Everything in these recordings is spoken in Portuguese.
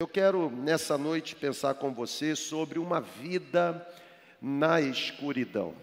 Eu quero nessa noite pensar com você sobre uma vida na escuridão.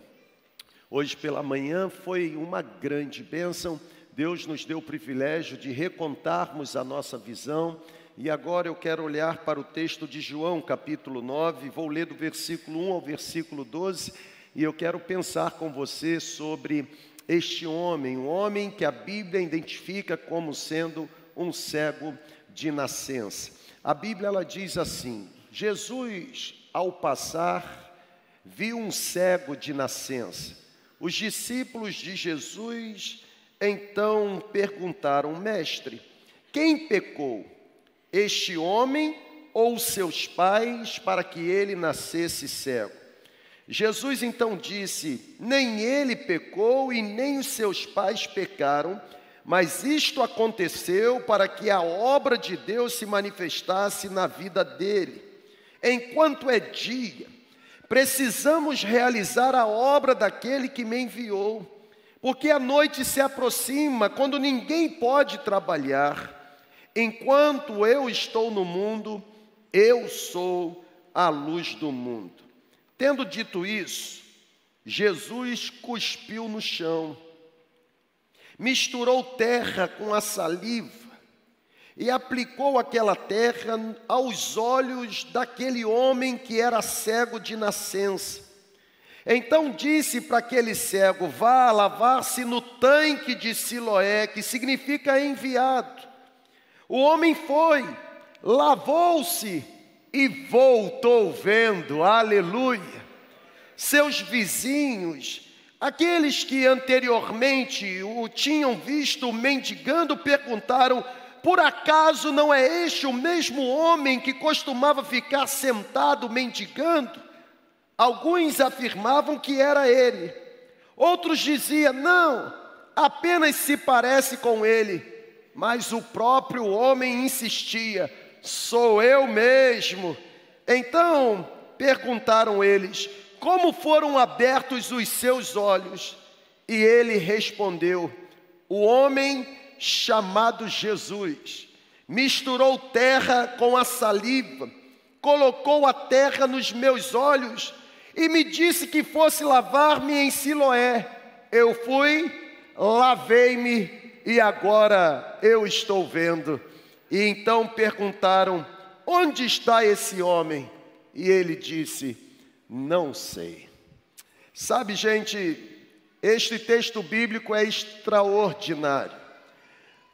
Hoje pela manhã foi uma grande bênção. Deus nos deu o privilégio de recontarmos a nossa visão. E agora eu quero olhar para o texto de João, capítulo 9, vou ler do versículo 1 ao versículo 12, e eu quero pensar com você sobre este homem, um homem que a Bíblia identifica como sendo um cego de nascença. A Bíblia ela diz assim: Jesus, ao passar, viu um cego de nascença. Os discípulos de Jesus então perguntaram: Mestre, quem pecou, este homem ou seus pais, para que ele nascesse cego? Jesus então disse: Nem ele pecou e nem os seus pais pecaram mas isto aconteceu para que a obra de Deus se manifestasse na vida dele. Enquanto é dia, precisamos realizar a obra daquele que me enviou, porque a noite se aproxima quando ninguém pode trabalhar. Enquanto eu estou no mundo, eu sou a luz do mundo. Tendo dito isso, Jesus cuspiu no chão misturou terra com a saliva e aplicou aquela terra aos olhos daquele homem que era cego de nascença. Então disse para aquele cego: Vá lavar-se no tanque de Siloé, que significa enviado. O homem foi, lavou-se e voltou vendo, aleluia. Seus vizinhos Aqueles que anteriormente o tinham visto mendigando perguntaram: por acaso não é este o mesmo homem que costumava ficar sentado mendigando? Alguns afirmavam que era ele, outros diziam: não, apenas se parece com ele. Mas o próprio homem insistia: sou eu mesmo. Então perguntaram eles: como foram abertos os seus olhos? E ele respondeu: O homem chamado Jesus misturou terra com a saliva, colocou a terra nos meus olhos e me disse que fosse lavar-me em Siloé. Eu fui, lavei-me e agora eu estou vendo. E então perguntaram: Onde está esse homem? E ele disse: não sei. Sabe, gente, este texto bíblico é extraordinário.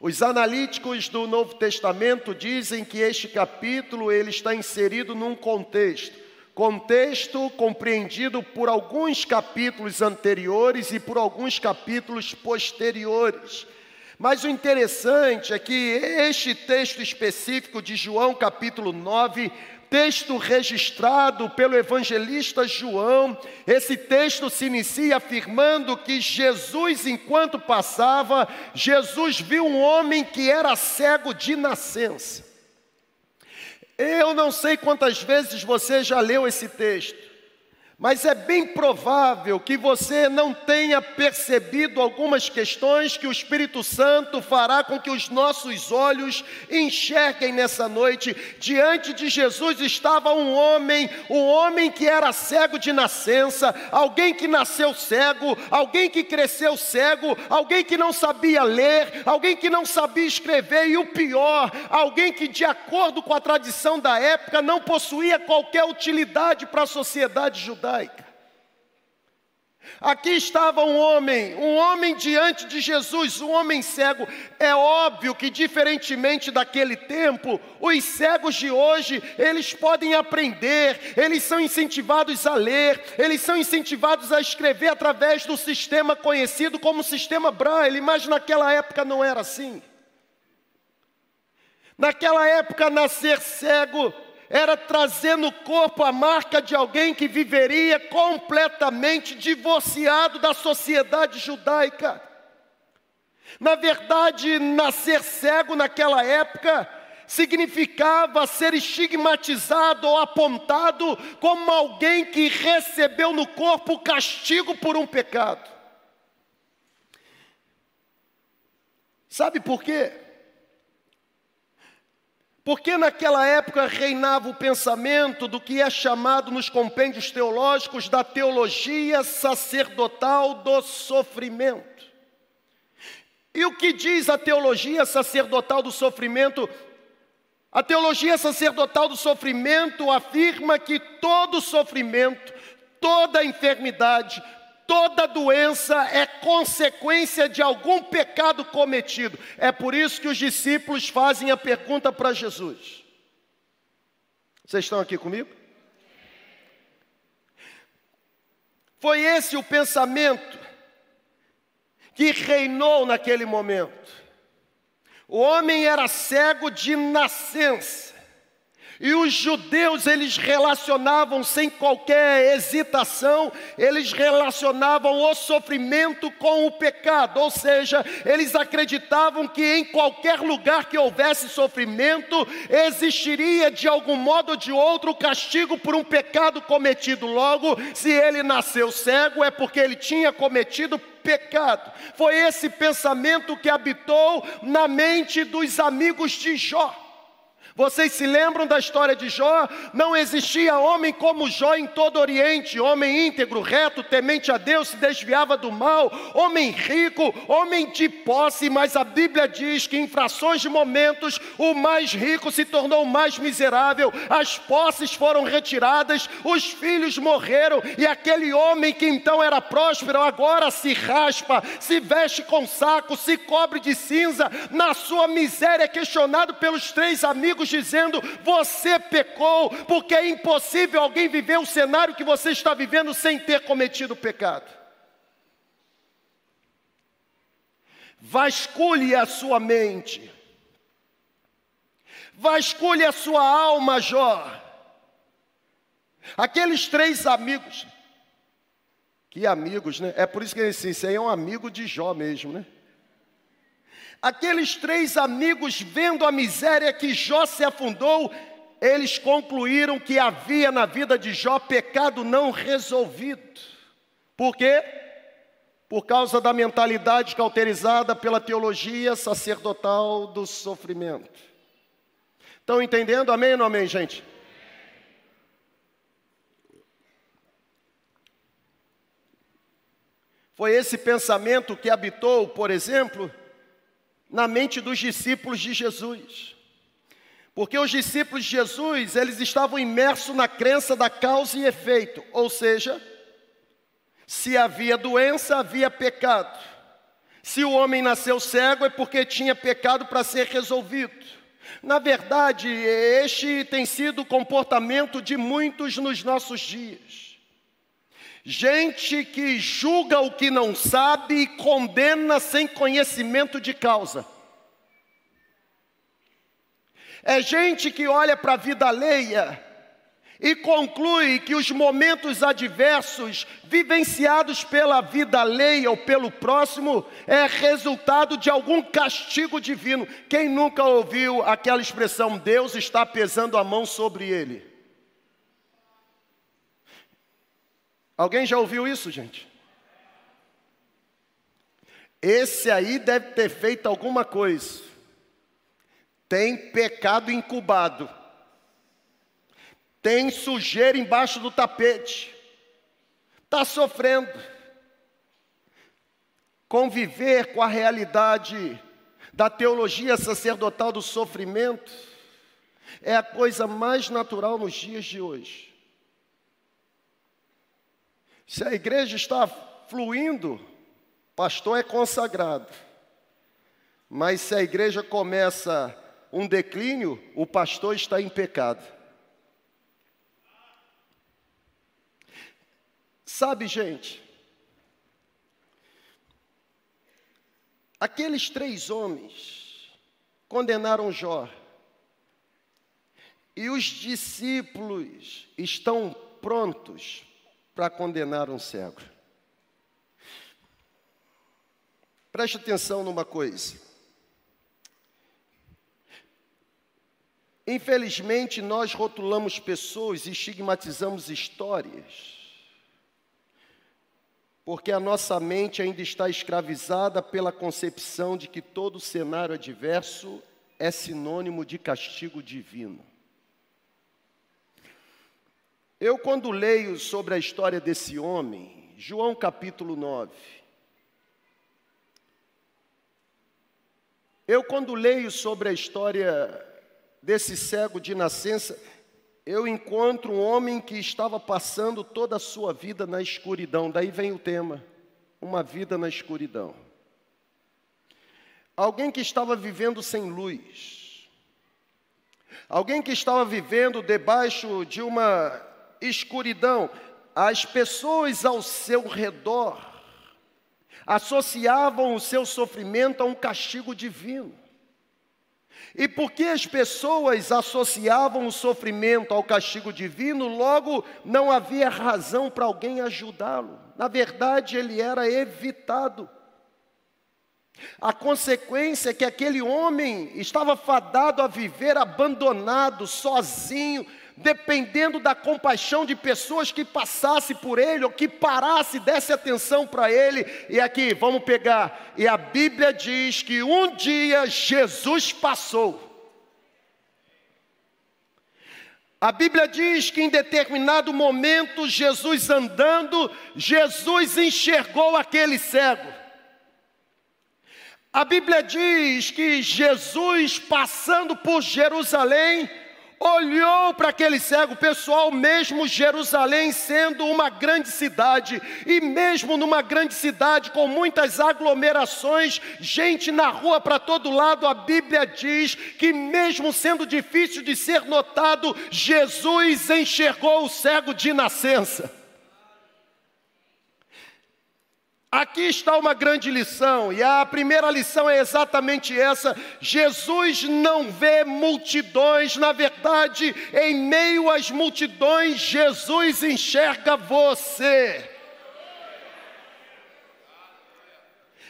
Os analíticos do Novo Testamento dizem que este capítulo ele está inserido num contexto, contexto compreendido por alguns capítulos anteriores e por alguns capítulos posteriores. Mas o interessante é que este texto específico de João, capítulo 9, texto registrado pelo evangelista João, esse texto se inicia afirmando que Jesus, enquanto passava, Jesus viu um homem que era cego de nascença. Eu não sei quantas vezes você já leu esse texto. Mas é bem provável que você não tenha percebido algumas questões que o Espírito Santo fará com que os nossos olhos enxerguem nessa noite. Diante de Jesus estava um homem, um homem que era cego de nascença, alguém que nasceu cego, alguém que cresceu cego, alguém que não sabia ler, alguém que não sabia escrever e o pior, alguém que de acordo com a tradição da época não possuía qualquer utilidade para a sociedade judaica judaica. Aqui estava um homem, um homem diante de Jesus, um homem cego. É óbvio que, diferentemente daquele tempo, os cegos de hoje, eles podem aprender, eles são incentivados a ler, eles são incentivados a escrever através do sistema conhecido como sistema Braille, mas naquela época não era assim. Naquela época, nascer cego era trazer no corpo a marca de alguém que viveria completamente divorciado da sociedade judaica. Na verdade, nascer cego naquela época significava ser estigmatizado ou apontado como alguém que recebeu no corpo castigo por um pecado. Sabe por quê? Porque naquela época reinava o pensamento do que é chamado nos compêndios teológicos da teologia sacerdotal do sofrimento. E o que diz a teologia sacerdotal do sofrimento? A teologia sacerdotal do sofrimento afirma que todo sofrimento, toda enfermidade, toda doença é consequência de algum pecado cometido. É por isso que os discípulos fazem a pergunta para Jesus. Vocês estão aqui comigo? Foi esse o pensamento que reinou naquele momento. O homem era cego de nascença. E os judeus, eles relacionavam sem qualquer hesitação, eles relacionavam o sofrimento com o pecado, ou seja, eles acreditavam que em qualquer lugar que houvesse sofrimento, existiria de algum modo ou de outro castigo por um pecado cometido. Logo, se ele nasceu cego, é porque ele tinha cometido pecado. Foi esse pensamento que habitou na mente dos amigos de Jó. Vocês se lembram da história de Jó? Não existia homem como Jó em todo o Oriente, homem íntegro, reto, temente a Deus, se desviava do mal, homem rico, homem de posse, mas a Bíblia diz que em frações de momentos o mais rico se tornou o mais miserável, as posses foram retiradas, os filhos morreram, e aquele homem que então era próspero agora se raspa, se veste com saco, se cobre de cinza, na sua miséria, questionado pelos três amigos dizendo: Você pecou, porque é impossível alguém viver o cenário que você está vivendo sem ter cometido pecado. Vasculhe a sua mente, vasculhe a sua alma, Jó. Aqueles três amigos, que amigos, né? É por isso que ele disse: Isso aí é um amigo de Jó mesmo, né? Aqueles três amigos, vendo a miséria que Jó se afundou, eles concluíram que havia na vida de Jó pecado não resolvido. Por quê? Por causa da mentalidade cauterizada pela teologia sacerdotal do sofrimento. Estão entendendo? Amém ou não amém, gente? Foi esse pensamento que habitou, por exemplo, na mente dos discípulos de Jesus. Porque os discípulos de Jesus, eles estavam imersos na crença da causa e efeito, ou seja, se havia doença, havia pecado. Se o homem nasceu cego, é porque tinha pecado para ser resolvido. Na verdade, este tem sido o comportamento de muitos nos nossos dias. Gente que julga o que não sabe e condena sem conhecimento de causa. É gente que olha para a vida alheia e conclui que os momentos adversos vivenciados pela vida alheia ou pelo próximo é resultado de algum castigo divino. Quem nunca ouviu aquela expressão, Deus está pesando a mão sobre ele? Alguém já ouviu isso, gente? Esse aí deve ter feito alguma coisa. Tem pecado incubado. Tem sujeira embaixo do tapete. Está sofrendo. Conviver com a realidade da teologia sacerdotal do sofrimento é a coisa mais natural nos dias de hoje. Se a igreja está fluindo, pastor é consagrado. Mas se a igreja começa um declínio, o pastor está em pecado. Sabe, gente, aqueles três homens condenaram Jó, e os discípulos estão prontos para condenar um cego. Preste atenção numa coisa. Infelizmente, nós rotulamos pessoas e estigmatizamos histórias, porque a nossa mente ainda está escravizada pela concepção de que todo cenário adverso é sinônimo de castigo divino. Eu, quando leio sobre a história desse homem, João capítulo 9, eu, quando leio sobre a história desse cego de nascença, eu encontro um homem que estava passando toda a sua vida na escuridão. Daí vem o tema: uma vida na escuridão. Alguém que estava vivendo sem luz. Alguém que estava vivendo debaixo de uma escuridão. As pessoas ao seu redor associavam o seu sofrimento a um castigo divino. E porque as pessoas associavam o sofrimento ao castigo divino, logo não havia razão para alguém ajudá-lo. Na verdade, ele era evitado. A consequência é que aquele homem estava fadado a viver abandonado, sozinho, dependendo da compaixão de pessoas que passasse por ele, ou que parasse, desse atenção para ele. E aqui, vamos pegar. E a Bíblia diz que um dia Jesus passou. A Bíblia diz que em determinado momento, Jesus andando, Jesus enxergou aquele cego. A Bíblia diz que Jesus, passando por Jerusalém, olhou para aquele cego, pessoal, mesmo Jerusalém sendo uma grande cidade, e mesmo numa grande cidade com muitas aglomerações, gente na rua para todo lado, a Bíblia diz que, mesmo sendo difícil de ser notado, Jesus enxergou o cego de nascença. Aqui está uma grande lição, e a primeira lição é exatamente essa: Jesus não vê multidões, na verdade, em meio às multidões, Jesus enxerga você.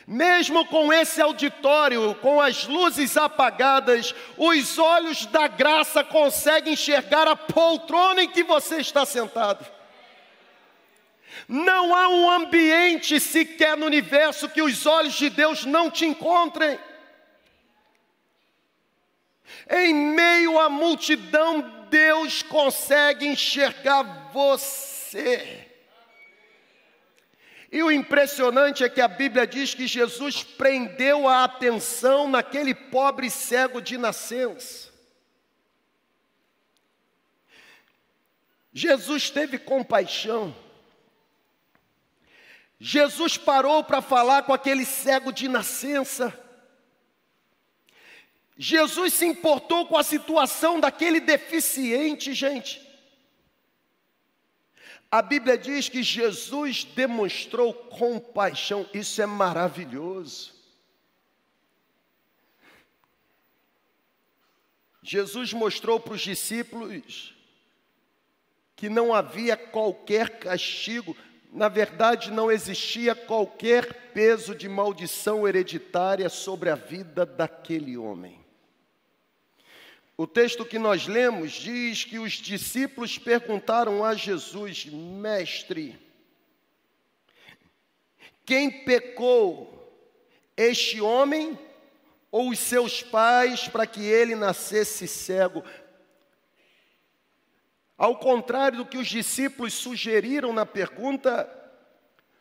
Mesmo com esse auditório, com as luzes apagadas, os olhos da graça conseguem enxergar a poltrona em que você está sentado. Não há um ambiente sequer no universo que os olhos de Deus não te encontrem. Em meio à multidão, Deus consegue enxergar você. E o impressionante é que a Bíblia diz que Jesus prendeu a atenção naquele pobre cego de nascença. Jesus teve compaixão. Jesus parou para falar com aquele cego de nascença. Jesus se importou com a situação daquele deficiente, gente. A Bíblia diz que Jesus demonstrou compaixão, isso é maravilhoso. Jesus mostrou para os discípulos que não havia qualquer castigo na verdade, não existia qualquer peso de maldição hereditária sobre a vida daquele homem. O texto que nós lemos diz que os discípulos perguntaram a Jesus, Mestre, quem pecou, este homem ou os seus pais, para que ele nascesse cego? Ao contrário do que os discípulos sugeriram na pergunta,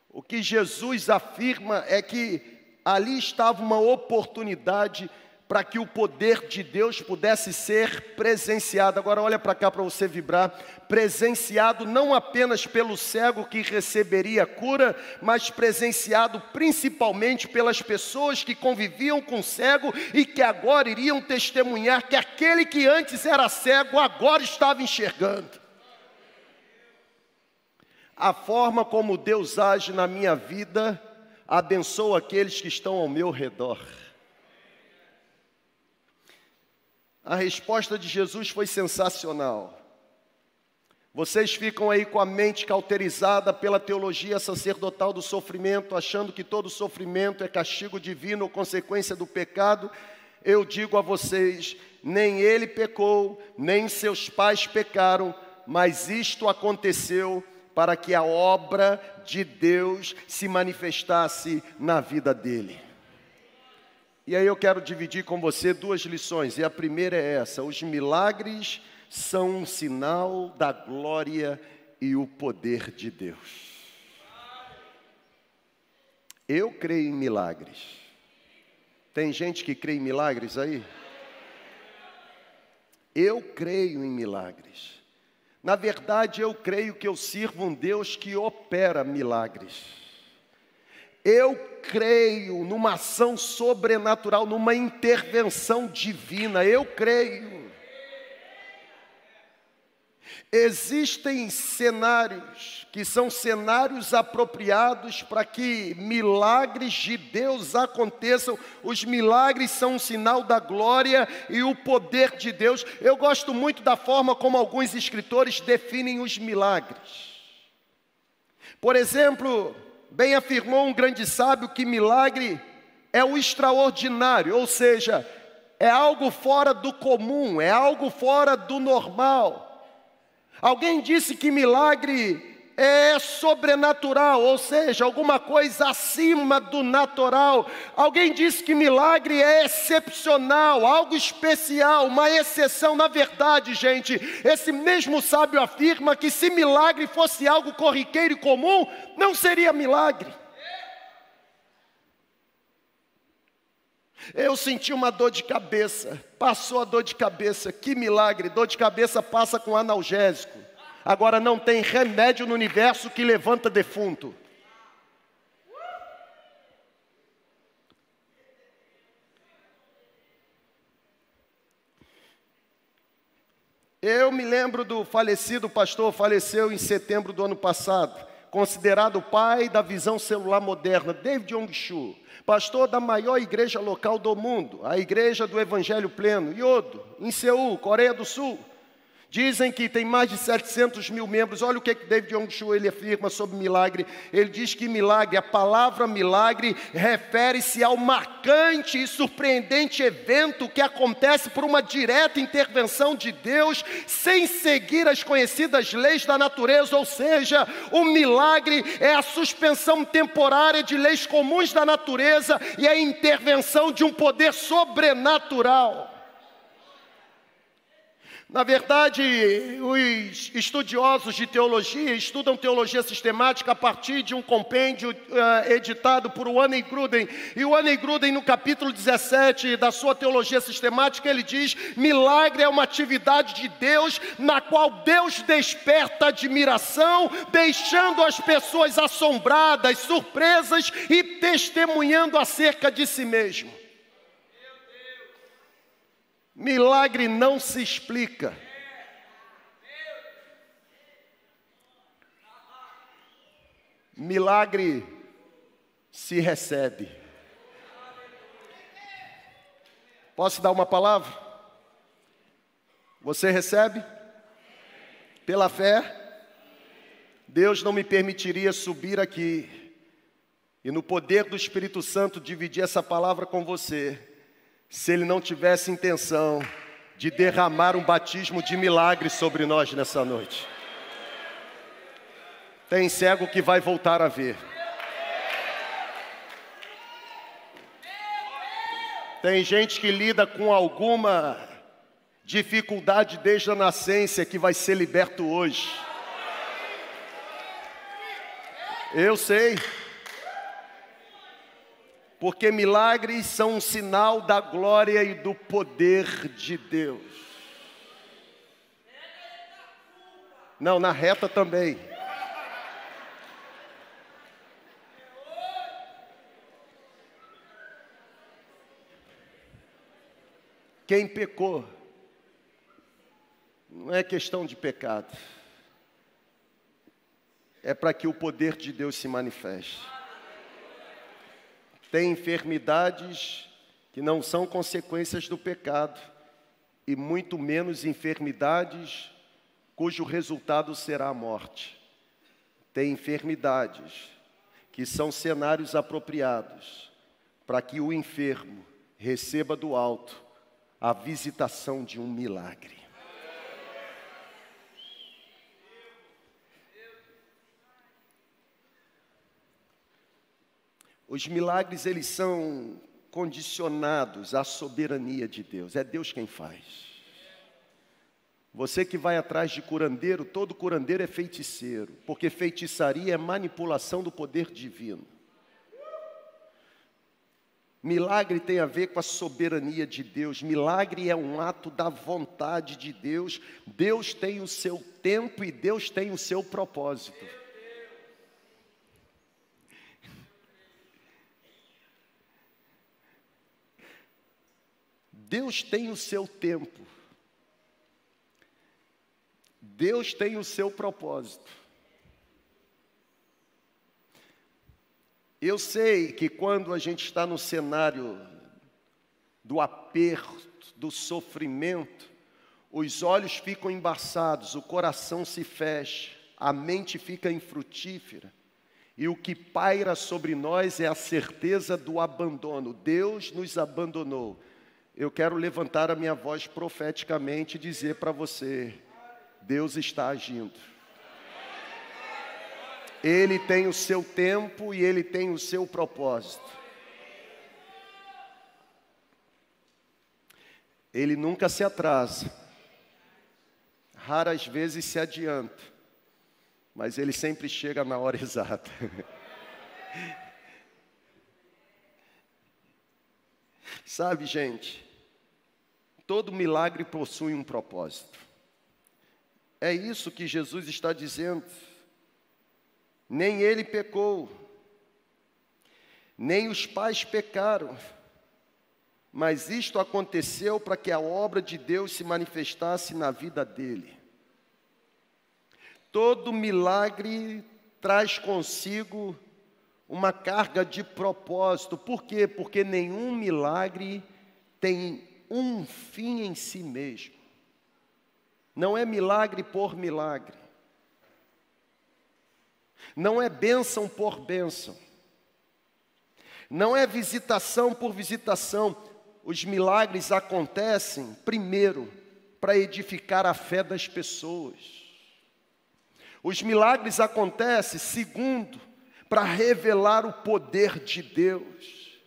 o que Jesus afirma é que ali estava uma oportunidade para que o poder de Deus pudesse ser presenciado. Agora olha para cá para você vibrar, presenciado não apenas pelo cego que receberia cura, mas presenciado principalmente pelas pessoas que conviviam com o cego e que agora iriam testemunhar que aquele que antes era cego agora estava enxergando. A forma como Deus age na minha vida abençoa aqueles que estão ao meu redor. A resposta de Jesus foi sensacional. Vocês ficam aí com a mente cauterizada pela teologia sacerdotal do sofrimento, achando que todo sofrimento é castigo divino ou consequência do pecado. Eu digo a vocês: nem ele pecou, nem seus pais pecaram, mas isto aconteceu para que a obra de Deus se manifestasse na vida dele. E aí eu quero dividir com você duas lições, e a primeira é essa: os milagres são um sinal da glória e o poder de Deus. Eu creio em milagres. Tem gente que crê em milagres aí? Eu creio em milagres. Na verdade, eu creio que eu sirvo um Deus que opera milagres. Eu creio numa ação sobrenatural, numa intervenção divina. Eu creio. Existem cenários que são cenários apropriados para que milagres de Deus aconteçam. Os milagres são um sinal da glória e o poder de Deus. Eu gosto muito da forma como alguns escritores definem os milagres. Por exemplo, bem afirmou um grande sábio que milagre é o extraordinário, ou seja, é algo fora do comum, é algo fora do normal. Alguém disse que milagre é sobrenatural, ou seja, alguma coisa acima do natural. Alguém disse que milagre é excepcional, algo especial, uma exceção. Na verdade, gente, esse mesmo sábio afirma que se milagre fosse algo corriqueiro e comum, não seria milagre. Eu senti uma dor de cabeça, passou a dor de cabeça, que milagre, dor de cabeça passa com analgésico. Agora não tem remédio no universo que levanta defunto. Eu me lembro do falecido pastor, faleceu em setembro do ano passado, considerado o pai da visão celular moderna, David Yong-Chu pastor da maior igreja local do mundo, a Igreja do Evangelho Pleno, Yodo, em Seul, Coreia do Sul. Dizem que tem mais de 700 mil membros. Olha o que, que David Yong-Shu ele afirma sobre milagre. Ele diz que milagre, a palavra milagre, refere-se ao marcante e surpreendente evento que acontece por uma direta intervenção de Deus, sem seguir as conhecidas leis da natureza. Ou seja, o milagre é a suspensão temporária de leis comuns da natureza e a intervenção de um poder sobrenatural. Na verdade, os estudiosos de teologia estudam teologia sistemática a partir de um compêndio uh, editado por Wanne Gruden. E o Wanne Gruden, no capítulo 17 da sua teologia sistemática, ele diz: milagre é uma atividade de Deus na qual Deus desperta admiração, deixando as pessoas assombradas, surpresas e testemunhando acerca de si mesmo. Milagre não se explica. Milagre se recebe. Posso dar uma palavra? Você recebe? Pela fé? Deus não me permitiria subir aqui e, no poder do Espírito Santo, dividir essa palavra com você se ele não tivesse intenção de derramar um batismo de milagre sobre nós nessa noite. Tem cego que vai voltar a ver. Tem gente que lida com alguma dificuldade desde a nascença que vai ser liberto hoje. Eu sei porque milagres são um sinal da glória e do poder de Deus. Não, na reta também. Quem pecou, não é questão de pecado, é para que o poder de Deus se manifeste. Tem enfermidades que não são consequências do pecado, e muito menos enfermidades cujo resultado será a morte. Tem enfermidades que são cenários apropriados para que o enfermo receba do alto a visitação de um milagre. Os milagres, eles são condicionados à soberania de Deus. É Deus quem faz. Você que vai atrás de curandeiro, todo curandeiro é feiticeiro, porque feitiçaria é manipulação do poder divino. Milagre tem a ver com a soberania de Deus. Milagre é um ato da vontade de Deus. Deus tem o seu tempo e Deus tem o seu propósito. Deus tem o seu tempo. Deus tem o seu propósito. Eu sei que quando a gente está no cenário do aperto, do sofrimento, os olhos ficam embaçados, o coração se fecha, a mente fica infrutífera. E o que paira sobre nós é a certeza do abandono. Deus nos abandonou eu quero levantar a minha voz profeticamente e dizer para você: Deus está agindo. Ele tem o seu tempo e ele tem o seu propósito. Ele nunca se atrasa, raras vezes se adianta, mas ele sempre chega na hora exata. Sabe, gente, todo milagre possui um propósito. É isso que Jesus está dizendo. Nem ele pecou, nem os pais pecaram, mas isto aconteceu para que a obra de Deus se manifestasse na vida dele. Todo milagre traz consigo uma carga de propósito. Por quê? Porque nenhum milagre tem um fim em si mesmo. Não é milagre por milagre. Não é bênção por bênção. Não é visitação por visitação. Os milagres acontecem, primeiro, para edificar a fé das pessoas. Os milagres acontecem, segundo, para revelar o poder de Deus.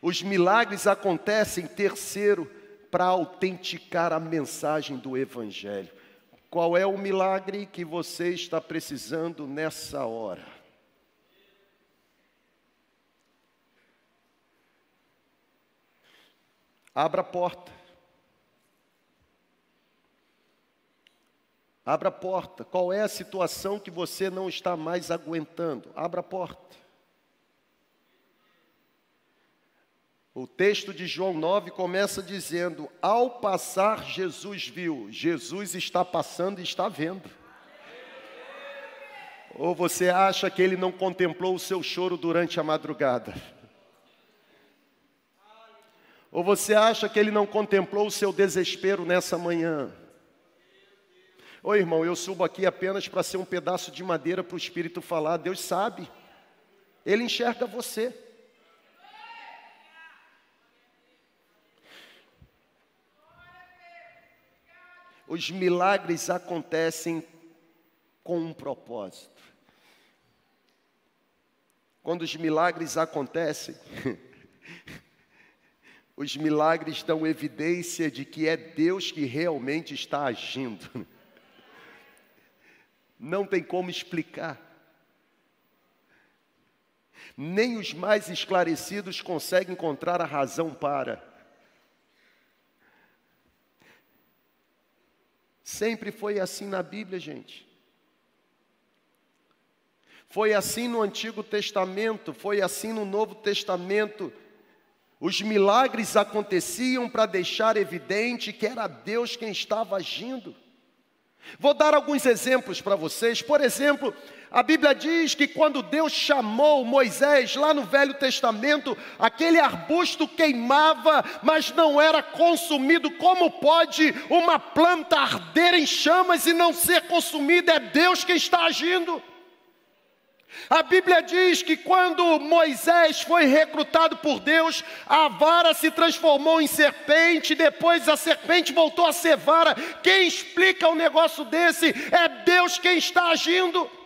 Os milagres acontecem, terceiro, para autenticar a mensagem do Evangelho. Qual é o milagre que você está precisando nessa hora? Abra a porta. Abra a porta. Qual é a situação que você não está mais aguentando? Abra a porta. O texto de João 9 começa dizendo: Ao passar, Jesus viu. Jesus está passando e está vendo. Ou você acha que ele não contemplou o seu choro durante a madrugada? Ou você acha que ele não contemplou o seu desespero nessa manhã? Ô irmão, eu subo aqui apenas para ser um pedaço de madeira para o Espírito falar. Deus sabe, Ele enxerga você. Os milagres acontecem com um propósito. Quando os milagres acontecem, os milagres dão evidência de que é Deus que realmente está agindo não tem como explicar. Nem os mais esclarecidos conseguem encontrar a razão para. Sempre foi assim na Bíblia, gente. Foi assim no Antigo Testamento, foi assim no Novo Testamento. Os milagres aconteciam para deixar evidente que era Deus quem estava agindo. Vou dar alguns exemplos para vocês. Por exemplo, a Bíblia diz que quando Deus chamou Moisés lá no Velho Testamento, aquele arbusto queimava, mas não era consumido. Como pode uma planta arder em chamas e não ser consumida? É Deus quem está agindo. A Bíblia diz que quando Moisés foi recrutado por Deus, a vara se transformou em serpente, depois a serpente voltou a ser vara. Quem explica um negócio desse é Deus quem está agindo.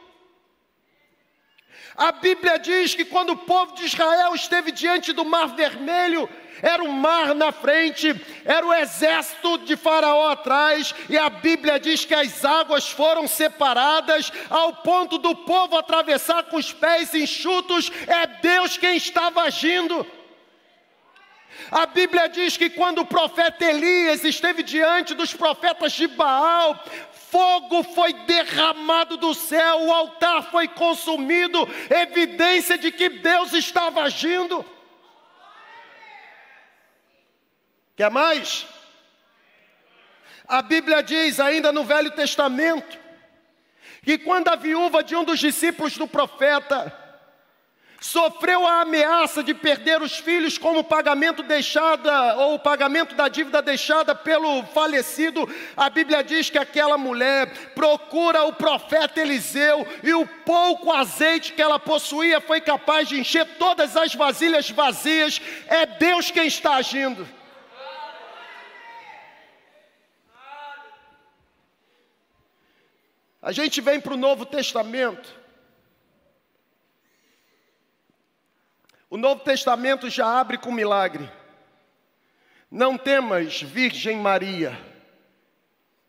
A Bíblia diz que quando o povo de Israel esteve diante do Mar Vermelho, era o mar na frente, era o exército de Faraó atrás, e a Bíblia diz que as águas foram separadas ao ponto do povo atravessar com os pés enxutos. É Deus quem estava agindo. A Bíblia diz que quando o profeta Elias esteve diante dos profetas de Baal, fogo foi derramado do céu, o altar foi consumido, evidência de que Deus estava agindo. Quer mais? A Bíblia diz, ainda no Velho Testamento, que quando a viúva de um dos discípulos do profeta sofreu a ameaça de perder os filhos como pagamento deixada ou o pagamento da dívida deixada pelo falecido, a Bíblia diz que aquela mulher procura o profeta Eliseu e o pouco azeite que ela possuía foi capaz de encher todas as vasilhas vazias. É Deus quem está agindo. A gente vem para o Novo Testamento. O Novo Testamento já abre com milagre. Não temas, Virgem Maria,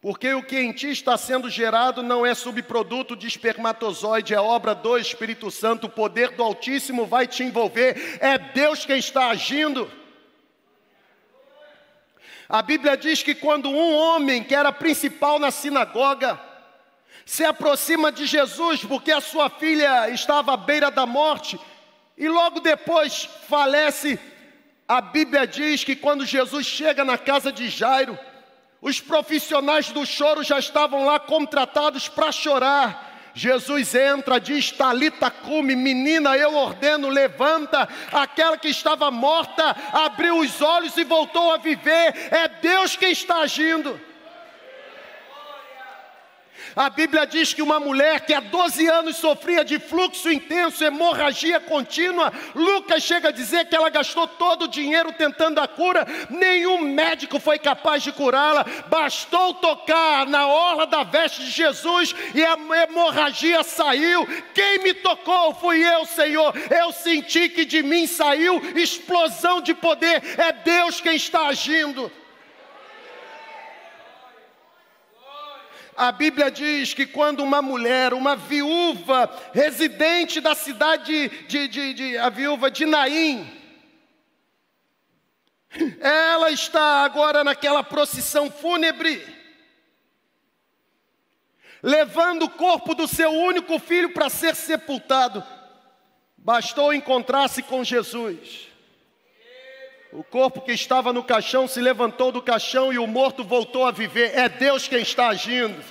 porque o que em ti está sendo gerado não é subproduto de espermatozoide, é obra do Espírito Santo, o poder do Altíssimo vai te envolver, é Deus quem está agindo. A Bíblia diz que quando um homem que era principal na sinagoga, se aproxima de Jesus porque a sua filha estava à beira da morte e logo depois falece. A Bíblia diz que quando Jesus chega na casa de Jairo, os profissionais do choro já estavam lá contratados para chorar. Jesus entra, diz: Talita cume, menina, eu ordeno, levanta. Aquela que estava morta abriu os olhos e voltou a viver. É Deus quem está agindo. A Bíblia diz que uma mulher que há 12 anos sofria de fluxo intenso, hemorragia contínua, Lucas chega a dizer que ela gastou todo o dinheiro tentando a cura, nenhum médico foi capaz de curá-la, bastou tocar na orla da veste de Jesus e a hemorragia saiu. Quem me tocou fui eu, Senhor. Eu senti que de mim saiu explosão de poder, é Deus quem está agindo. A Bíblia diz que quando uma mulher, uma viúva, residente da cidade de, de, de a viúva de Naim, ela está agora naquela procissão fúnebre, levando o corpo do seu único filho para ser sepultado. Bastou encontrar-se com Jesus. O corpo que estava no caixão se levantou do caixão e o morto voltou a viver. É Deus quem está agindo.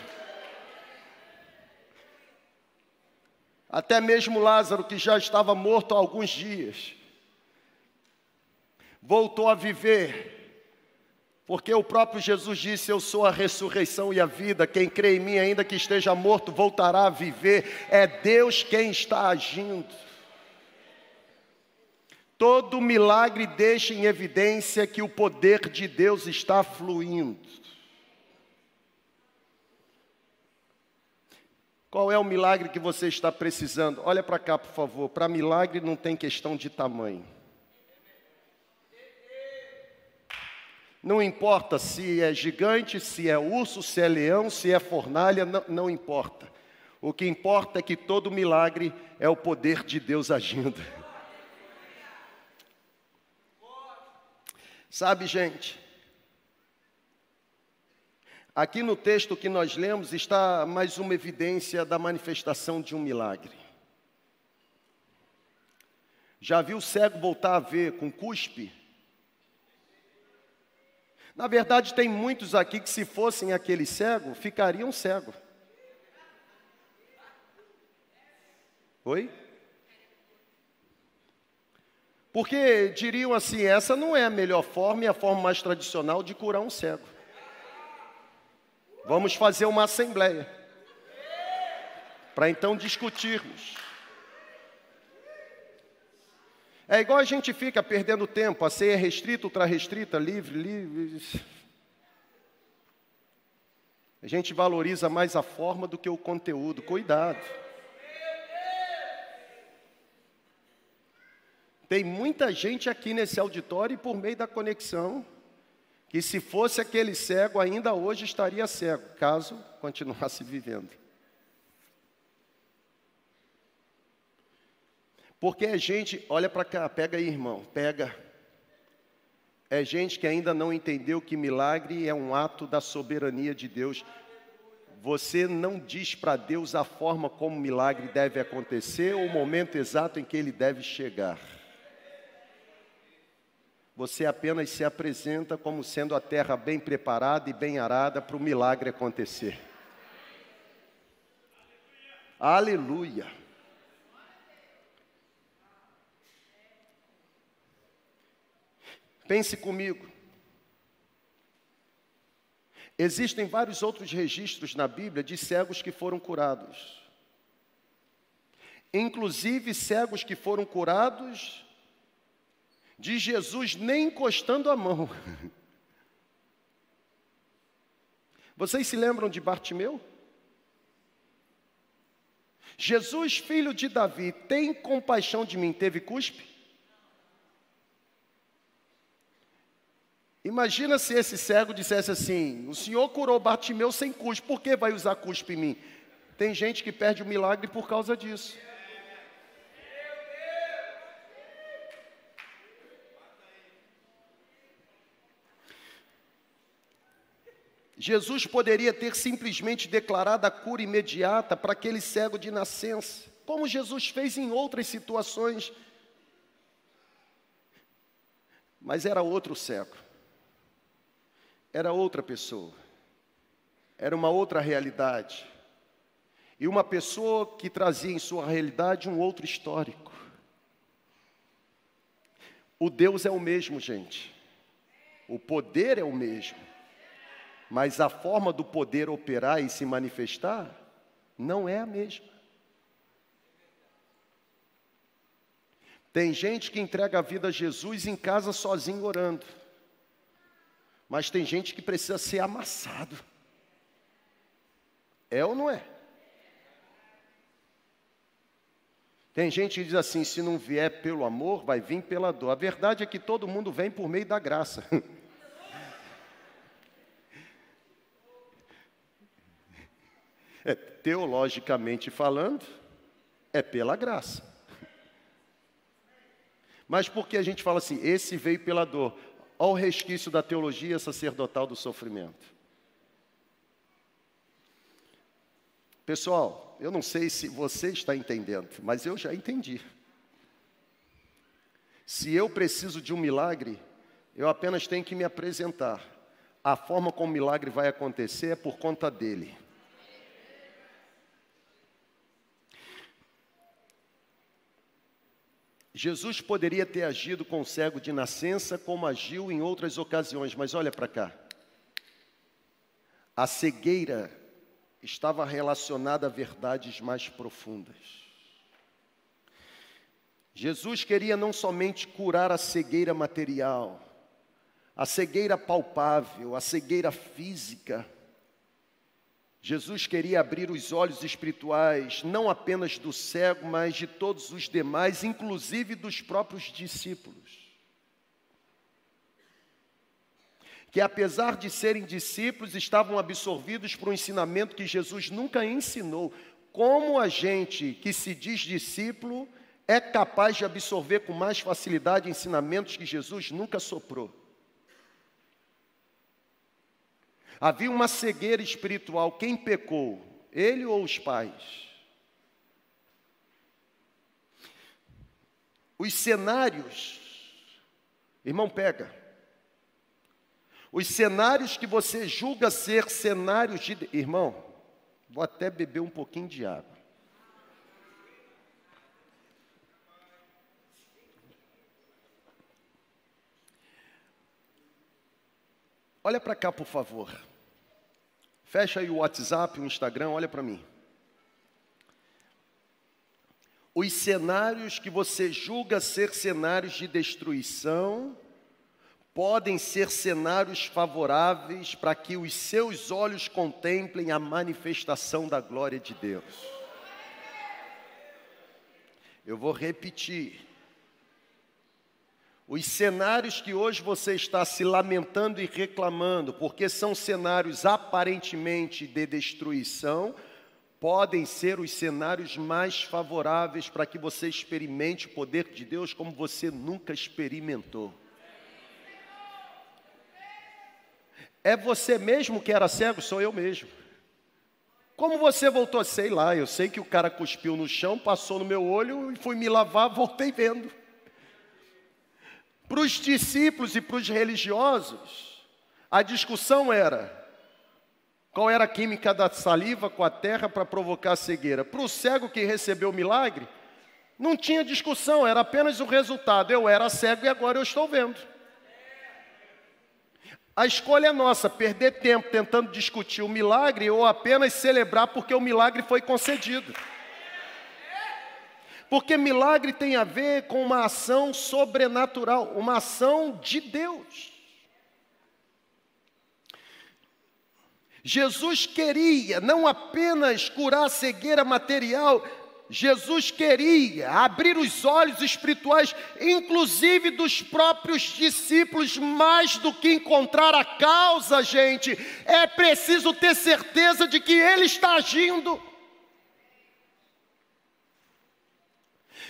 Até mesmo Lázaro, que já estava morto há alguns dias, voltou a viver. Porque o próprio Jesus disse: Eu sou a ressurreição e a vida. Quem crê em mim, ainda que esteja morto, voltará a viver. É Deus quem está agindo. Todo milagre deixa em evidência que o poder de Deus está fluindo. Qual é o milagre que você está precisando? Olha para cá, por favor. Para milagre não tem questão de tamanho. Não importa se é gigante, se é urso, se é leão, se é fornalha, não, não importa. O que importa é que todo milagre é o poder de Deus agindo. Sabe, gente, aqui no texto que nós lemos está mais uma evidência da manifestação de um milagre. Já viu o cego voltar a ver com cuspe? Na verdade, tem muitos aqui que, se fossem aquele cego, ficariam cego. Oi? Porque diriam assim: essa não é a melhor forma e a forma mais tradicional de curar um cego. Vamos fazer uma assembleia para então discutirmos. É igual a gente fica perdendo tempo, a ceia é restrita, ultra restrita, livre, livre. A gente valoriza mais a forma do que o conteúdo. Cuidado. Tem muita gente aqui nesse auditório e por meio da conexão, que se fosse aquele cego, ainda hoje estaria cego, caso continuasse vivendo. Porque é gente, olha para cá, pega aí, irmão, pega. É gente que ainda não entendeu que milagre é um ato da soberania de Deus. Você não diz para Deus a forma como o milagre deve acontecer ou o momento exato em que ele deve chegar. Você apenas se apresenta como sendo a terra bem preparada e bem arada para o milagre acontecer. Aleluia. Pense comigo. Existem vários outros registros na Bíblia de cegos que foram curados. Inclusive cegos que foram curados de Jesus nem encostando a mão. Vocês se lembram de Bartimeu? Jesus, filho de Davi, tem compaixão de mim, teve cuspe? Imagina se esse cego dissesse assim: O senhor curou Bartimeu sem cuspe, por que vai usar cuspe em mim? Tem gente que perde o milagre por causa disso. Jesus poderia ter simplesmente declarado a cura imediata para aquele cego de nascença, como Jesus fez em outras situações. Mas era outro cego, era outra pessoa, era uma outra realidade, e uma pessoa que trazia em sua realidade um outro histórico. O Deus é o mesmo, gente, o poder é o mesmo mas a forma do poder operar e se manifestar não é a mesma. Tem gente que entrega a vida a Jesus em casa sozinho orando, mas tem gente que precisa ser amassado. É ou não é? Tem gente que diz assim: se não vier pelo amor, vai vir pela dor. A verdade é que todo mundo vem por meio da graça. É, teologicamente falando, é pela graça. Mas por que a gente fala assim, esse veio pela dor? Olha o resquício da teologia sacerdotal do sofrimento. Pessoal, eu não sei se você está entendendo, mas eu já entendi. Se eu preciso de um milagre, eu apenas tenho que me apresentar. A forma como o milagre vai acontecer é por conta dele. Jesus poderia ter agido com o cego de nascença como agiu em outras ocasiões, mas olha para cá. A cegueira estava relacionada a verdades mais profundas. Jesus queria não somente curar a cegueira material, a cegueira palpável, a cegueira física, Jesus queria abrir os olhos espirituais, não apenas do cego, mas de todos os demais, inclusive dos próprios discípulos. Que apesar de serem discípulos, estavam absorvidos por um ensinamento que Jesus nunca ensinou. Como a gente que se diz discípulo é capaz de absorver com mais facilidade ensinamentos que Jesus nunca soprou? Havia uma cegueira espiritual. Quem pecou? Ele ou os pais? Os cenários, irmão, pega. Os cenários que você julga ser cenários de. Irmão, vou até beber um pouquinho de água. Olha para cá, por favor. Fecha aí o WhatsApp, o Instagram, olha para mim. Os cenários que você julga ser cenários de destruição podem ser cenários favoráveis para que os seus olhos contemplem a manifestação da glória de Deus. Eu vou repetir. Os cenários que hoje você está se lamentando e reclamando, porque são cenários aparentemente de destruição, podem ser os cenários mais favoráveis para que você experimente o poder de Deus como você nunca experimentou. É você mesmo que era cego? Sou eu mesmo. Como você voltou? Sei lá, eu sei que o cara cuspiu no chão, passou no meu olho e fui me lavar, voltei vendo. Para os discípulos e para os religiosos, a discussão era qual era a química da saliva com a terra para provocar a cegueira. Para o cego que recebeu o milagre, não tinha discussão, era apenas o resultado. Eu era cego e agora eu estou vendo. A escolha é nossa, perder tempo tentando discutir o milagre ou apenas celebrar porque o milagre foi concedido. Porque milagre tem a ver com uma ação sobrenatural, uma ação de Deus. Jesus queria não apenas curar a cegueira material, Jesus queria abrir os olhos espirituais, inclusive dos próprios discípulos, mais do que encontrar a causa, gente, é preciso ter certeza de que Ele está agindo.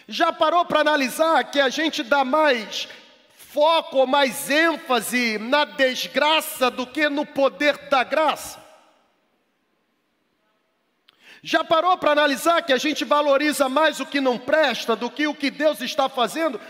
Já parou para analisar que a gente dá mais foco mais ênfase na desgraça do que no poder da graça? Já parou para analisar que a gente valoriza mais o que não presta do que o que Deus está fazendo?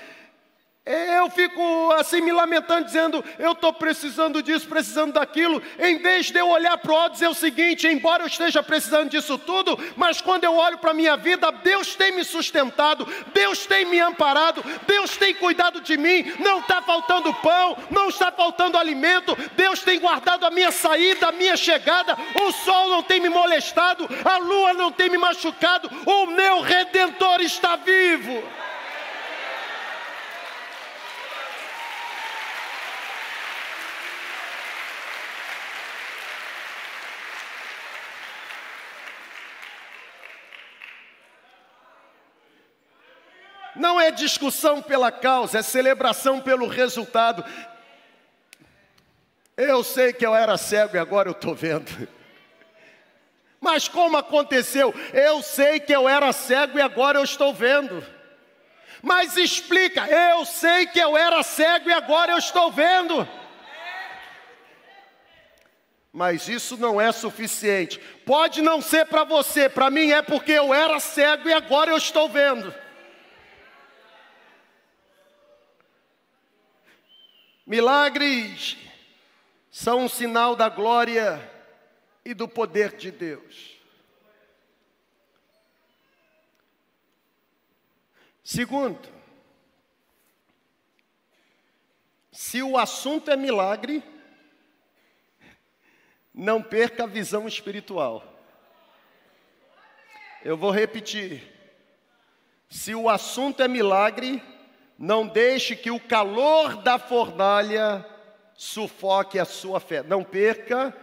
Eu fico assim me lamentando, dizendo, eu estou precisando disso, precisando daquilo, em vez de eu olhar para o outro e dizer o seguinte: embora eu esteja precisando disso tudo, mas quando eu olho para a minha vida, Deus tem me sustentado, Deus tem me amparado, Deus tem cuidado de mim, não está faltando pão, não está faltando alimento, Deus tem guardado a minha saída, a minha chegada, o sol não tem me molestado, a lua não tem me machucado, o meu redentor está vivo. Não é discussão pela causa, é celebração pelo resultado. Eu sei que eu era cego e agora eu estou vendo. Mas como aconteceu? Eu sei que eu era cego e agora eu estou vendo. Mas explica, eu sei que eu era cego e agora eu estou vendo. Mas isso não é suficiente. Pode não ser para você, para mim é porque eu era cego e agora eu estou vendo. Milagres são um sinal da glória e do poder de Deus. Segundo, se o assunto é milagre, não perca a visão espiritual. Eu vou repetir. Se o assunto é milagre, não deixe que o calor da fornalha sufoque a sua fé. Não perca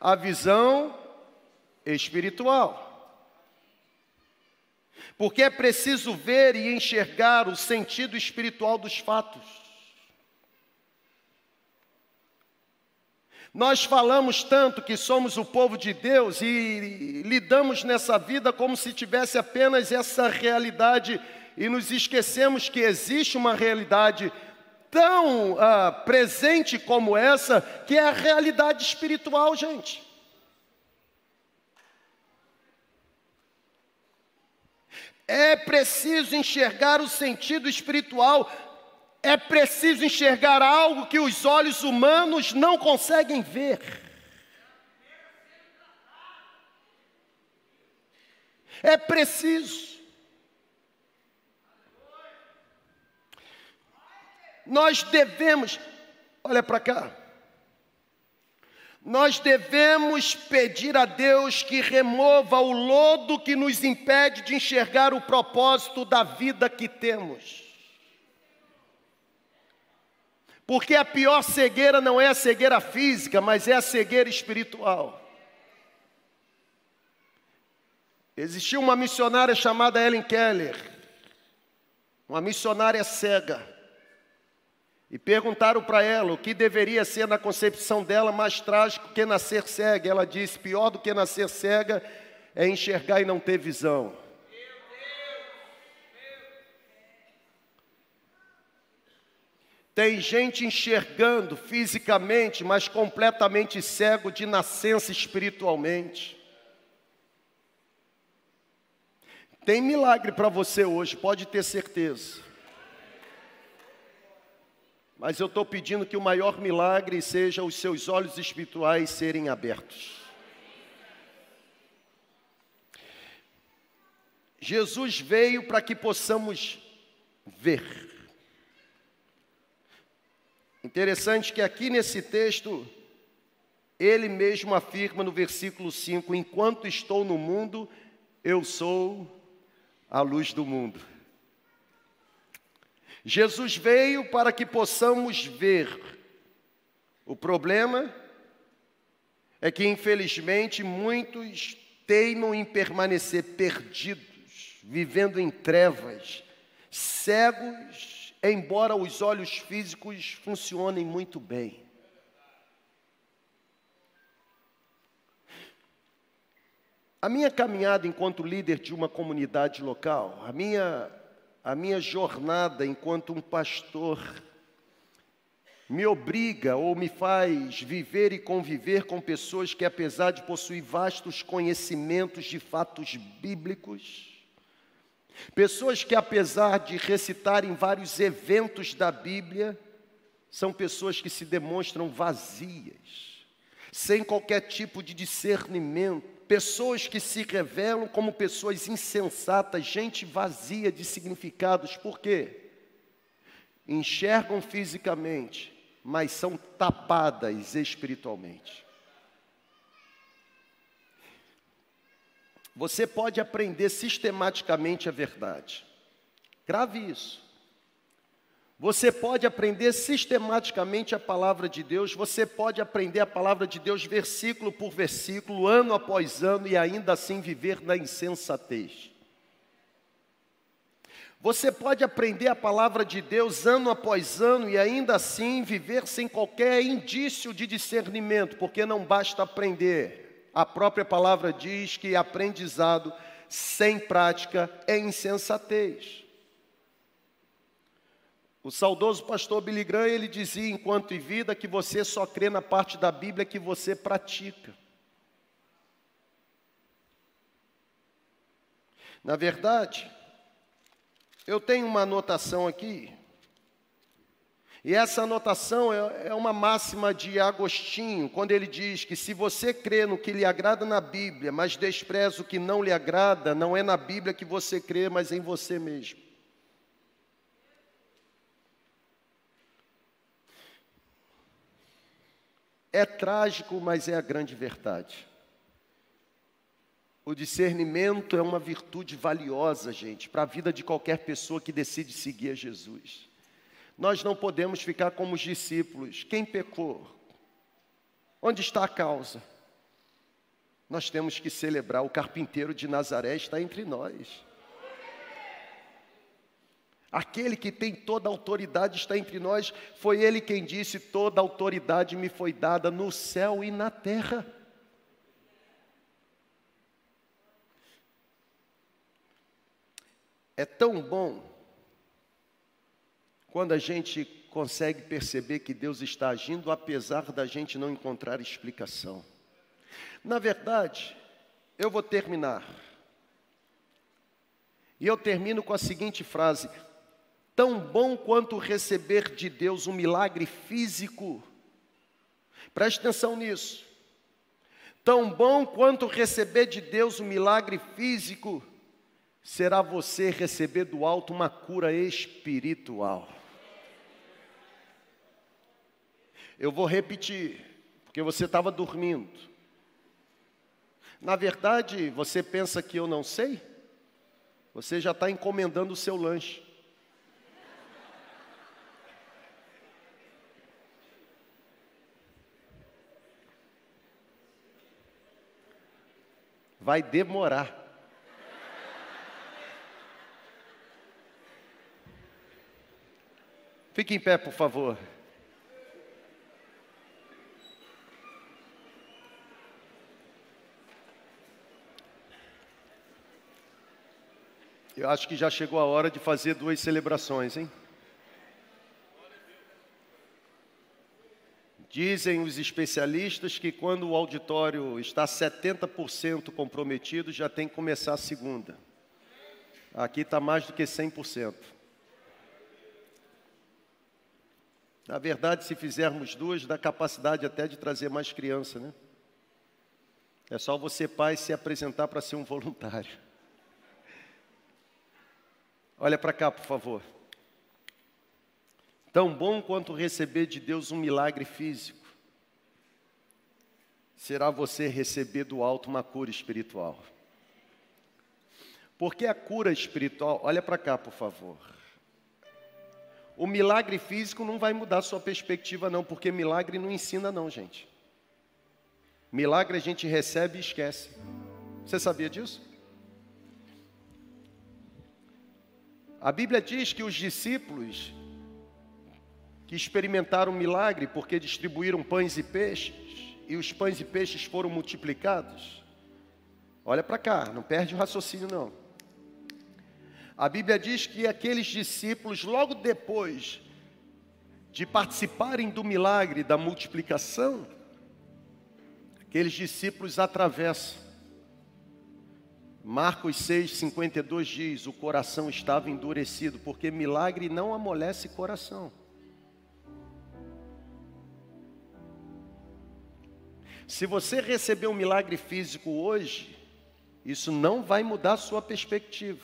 a visão espiritual. Porque é preciso ver e enxergar o sentido espiritual dos fatos. Nós falamos tanto que somos o povo de Deus e lidamos nessa vida como se tivesse apenas essa realidade e nos esquecemos que existe uma realidade tão ah, presente como essa, que é a realidade espiritual, gente. É preciso enxergar o sentido espiritual, é preciso enxergar algo que os olhos humanos não conseguem ver. É preciso. Nós devemos, olha para cá, nós devemos pedir a Deus que remova o lodo que nos impede de enxergar o propósito da vida que temos. Porque a pior cegueira não é a cegueira física, mas é a cegueira espiritual. Existia uma missionária chamada Ellen Keller, uma missionária cega. E perguntaram para ela o que deveria ser na concepção dela mais trágico que nascer cega. Ela disse: pior do que nascer cega é enxergar e não ter visão. Tem gente enxergando fisicamente, mas completamente cego de nascença espiritualmente. Tem milagre para você hoje, pode ter certeza. Mas eu estou pedindo que o maior milagre seja os seus olhos espirituais serem abertos. Jesus veio para que possamos ver. Interessante que aqui nesse texto, ele mesmo afirma no versículo 5: Enquanto estou no mundo, eu sou a luz do mundo. Jesus veio para que possamos ver. O problema é que, infelizmente, muitos teimam em permanecer perdidos, vivendo em trevas, cegos, embora os olhos físicos funcionem muito bem. A minha caminhada enquanto líder de uma comunidade local, a minha, a minha jornada enquanto um pastor, me obriga ou me faz viver e conviver com pessoas que, apesar de possuir vastos conhecimentos de fatos bíblicos, pessoas que, apesar de recitarem vários eventos da Bíblia, são pessoas que se demonstram vazias, sem qualquer tipo de discernimento, pessoas que se revelam como pessoas insensatas, gente vazia de significados, por quê? Enxergam fisicamente, mas são tapadas espiritualmente. Você pode aprender sistematicamente a verdade. Grave isso. Você pode aprender sistematicamente a palavra de Deus, você pode aprender a palavra de Deus versículo por versículo, ano após ano, e ainda assim viver na insensatez. Você pode aprender a palavra de Deus ano após ano e ainda assim viver sem qualquer indício de discernimento, porque não basta aprender. A própria palavra diz que aprendizado sem prática é insensatez. O saudoso pastor Billy Graham, ele dizia, enquanto em vida, que você só crê na parte da Bíblia que você pratica. Na verdade, eu tenho uma anotação aqui, e essa anotação é, é uma máxima de Agostinho, quando ele diz que se você crê no que lhe agrada na Bíblia, mas despreza o que não lhe agrada, não é na Bíblia que você crê, mas em você mesmo. É trágico, mas é a grande verdade. O discernimento é uma virtude valiosa, gente, para a vida de qualquer pessoa que decide seguir a Jesus. Nós não podemos ficar como os discípulos. Quem pecou? Onde está a causa? Nós temos que celebrar. O carpinteiro de Nazaré está entre nós. Aquele que tem toda a autoridade está entre nós, foi ele quem disse: Toda autoridade me foi dada no céu e na terra. É tão bom quando a gente consegue perceber que Deus está agindo, apesar da gente não encontrar explicação. Na verdade, eu vou terminar. E eu termino com a seguinte frase: tão bom quanto receber de Deus um milagre físico. Preste atenção nisso. Tão bom quanto receber de Deus um milagre físico, será você receber do alto uma cura espiritual. Eu vou repetir, porque você estava dormindo. Na verdade, você pensa que eu não sei? Você já está encomendando o seu lanche. Vai demorar. Fique em pé, por favor. Eu acho que já chegou a hora de fazer duas celebrações, hein? Dizem os especialistas que quando o auditório está 70% comprometido, já tem que começar a segunda. Aqui está mais do que 100%. Na verdade, se fizermos duas, dá capacidade até de trazer mais criança, né? É só você, pai, se apresentar para ser um voluntário. Olha para cá, por favor. Tão bom quanto receber de Deus um milagre físico, será você receber do alto uma cura espiritual. Porque a cura espiritual, olha para cá, por favor. O milagre físico não vai mudar sua perspectiva, não, porque milagre não ensina, não, gente. Milagre a gente recebe e esquece. Você sabia disso? A Bíblia diz que os discípulos que experimentaram milagre porque distribuíram pães e peixes, e os pães e peixes foram multiplicados. Olha para cá, não perde o raciocínio não. A Bíblia diz que aqueles discípulos, logo depois de participarem do milagre da multiplicação, aqueles discípulos atravessam Marcos 6, 52 diz: O coração estava endurecido, porque milagre não amolece coração. Se você receber um milagre físico hoje, isso não vai mudar a sua perspectiva.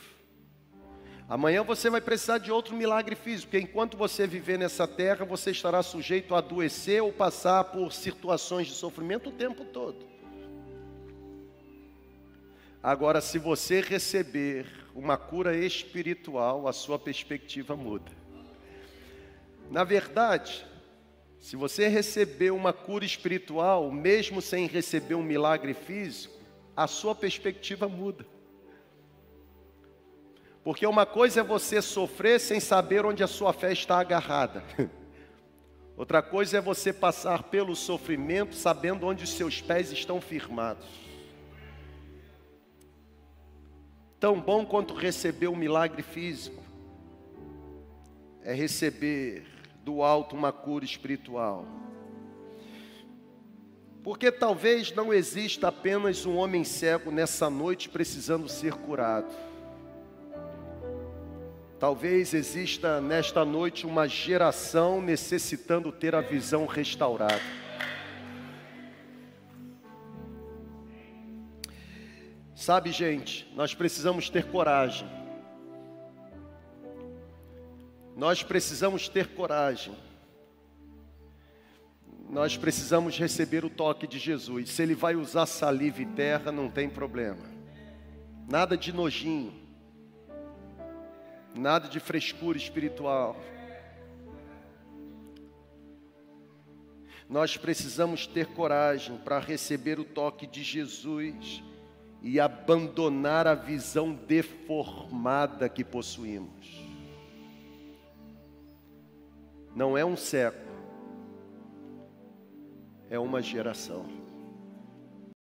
Amanhã você vai precisar de outro milagre físico, porque enquanto você viver nessa terra, você estará sujeito a adoecer ou passar por situações de sofrimento o tempo todo. Agora, se você receber uma cura espiritual, a sua perspectiva muda. Na verdade, se você receber uma cura espiritual, mesmo sem receber um milagre físico, a sua perspectiva muda. Porque uma coisa é você sofrer sem saber onde a sua fé está agarrada. Outra coisa é você passar pelo sofrimento sabendo onde os seus pés estão firmados. Tão bom quanto receber um milagre físico é receber do alto uma cura espiritual. Porque talvez não exista apenas um homem cego nessa noite precisando ser curado. Talvez exista nesta noite uma geração necessitando ter a visão restaurada. Sabe, gente, nós precisamos ter coragem. Nós precisamos ter coragem. Nós precisamos receber o toque de Jesus. Se ele vai usar saliva e terra, não tem problema. Nada de nojinho. Nada de frescura espiritual. Nós precisamos ter coragem para receber o toque de Jesus e abandonar a visão deformada que possuímos. Não é um século, é uma geração.